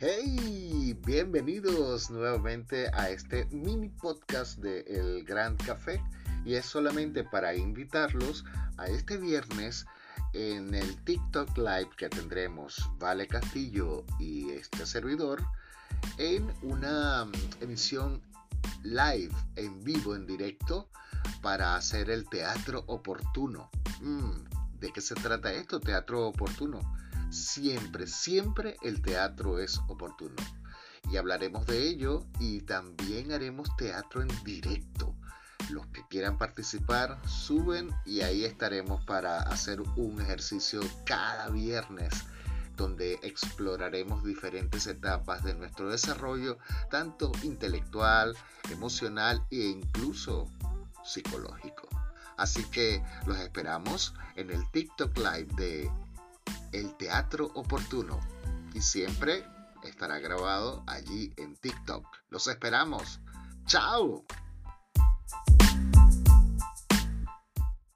Bienvenidos nuevamente a este mini podcast de El Gran Café y es solamente para invitarlos a este viernes en el TikTok Live que tendremos Vale Castillo y este servidor en una mm, emisión live en vivo en directo para hacer el teatro oportuno. Mm, ¿De qué se trata esto? Teatro oportuno. Siempre, siempre el teatro es oportuno. Y hablaremos de ello y también haremos teatro en directo. Los que quieran participar suben y ahí estaremos para hacer un ejercicio cada viernes donde exploraremos diferentes etapas de nuestro desarrollo, tanto intelectual, emocional e incluso psicológico. Así que los esperamos en el TikTok Live de Teatro Oportuno y siempre estará grabado allí en TikTok. Los esperamos. ¡Chao!